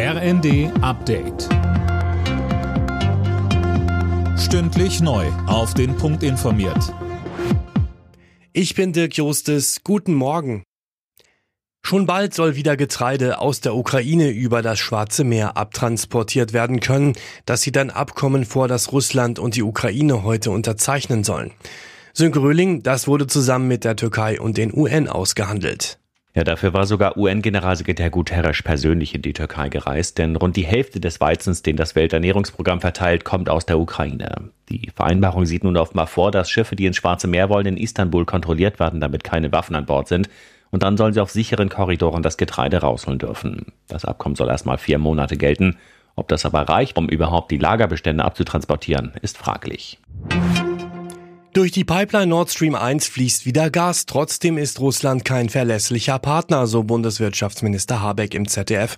RND Update. Stündlich neu. Auf den Punkt informiert. Ich bin Dirk Jostes. Guten Morgen. Schon bald soll wieder Getreide aus der Ukraine über das Schwarze Meer abtransportiert werden können. Das sieht ein Abkommen vor, das Russland und die Ukraine heute unterzeichnen sollen. Sönke Röhling, das wurde zusammen mit der Türkei und den UN ausgehandelt. Ja, dafür war sogar UN-Generalsekretär Guterres persönlich in die Türkei gereist, denn rund die Hälfte des Weizens, den das Welternährungsprogramm verteilt, kommt aus der Ukraine. Die Vereinbarung sieht nun offenbar vor, dass Schiffe, die ins Schwarze Meer wollen, in Istanbul kontrolliert werden, damit keine Waffen an Bord sind. Und dann sollen sie auf sicheren Korridoren das Getreide rausholen dürfen. Das Abkommen soll erstmal vier Monate gelten. Ob das aber reicht, um überhaupt die Lagerbestände abzutransportieren, ist fraglich. Durch die Pipeline Nord Stream 1 fließt wieder Gas. Trotzdem ist Russland kein verlässlicher Partner, so Bundeswirtschaftsminister Habeck im ZDF.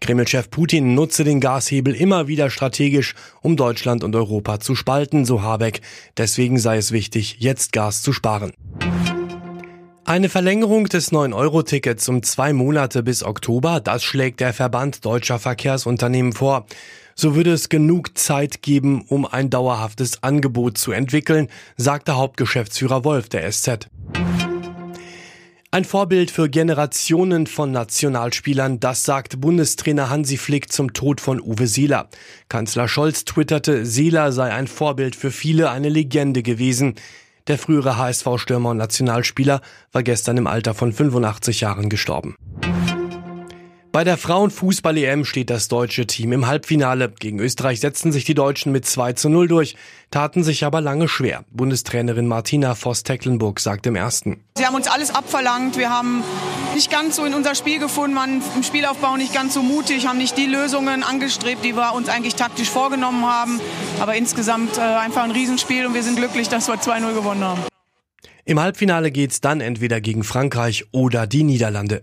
Kremlchef Putin nutze den Gashebel immer wieder strategisch, um Deutschland und Europa zu spalten, so Habeck. Deswegen sei es wichtig, jetzt Gas zu sparen. Eine Verlängerung des 9-Euro-Tickets um zwei Monate bis Oktober, das schlägt der Verband deutscher Verkehrsunternehmen vor. So würde es genug Zeit geben, um ein dauerhaftes Angebot zu entwickeln, sagte Hauptgeschäftsführer Wolf der SZ. Ein Vorbild für Generationen von Nationalspielern, das sagt Bundestrainer Hansi Flick zum Tod von Uwe Seeler. Kanzler Scholz twitterte, Seeler sei ein Vorbild für viele, eine Legende gewesen. Der frühere HSV-Stürmer und Nationalspieler war gestern im Alter von 85 Jahren gestorben. Bei der Frauenfußball-EM steht das deutsche Team im Halbfinale. Gegen Österreich setzten sich die Deutschen mit 2 zu 0 durch, taten sich aber lange schwer. Bundestrainerin Martina Voss-Tecklenburg sagt im ersten. Sie haben uns alles abverlangt. Wir haben nicht ganz so in unser Spiel gefunden, waren im Spielaufbau nicht ganz so mutig, haben nicht die Lösungen angestrebt, die wir uns eigentlich taktisch vorgenommen haben. Aber insgesamt äh, einfach ein Riesenspiel und wir sind glücklich, dass wir 2-0 gewonnen haben. Im Halbfinale geht's dann entweder gegen Frankreich oder die Niederlande.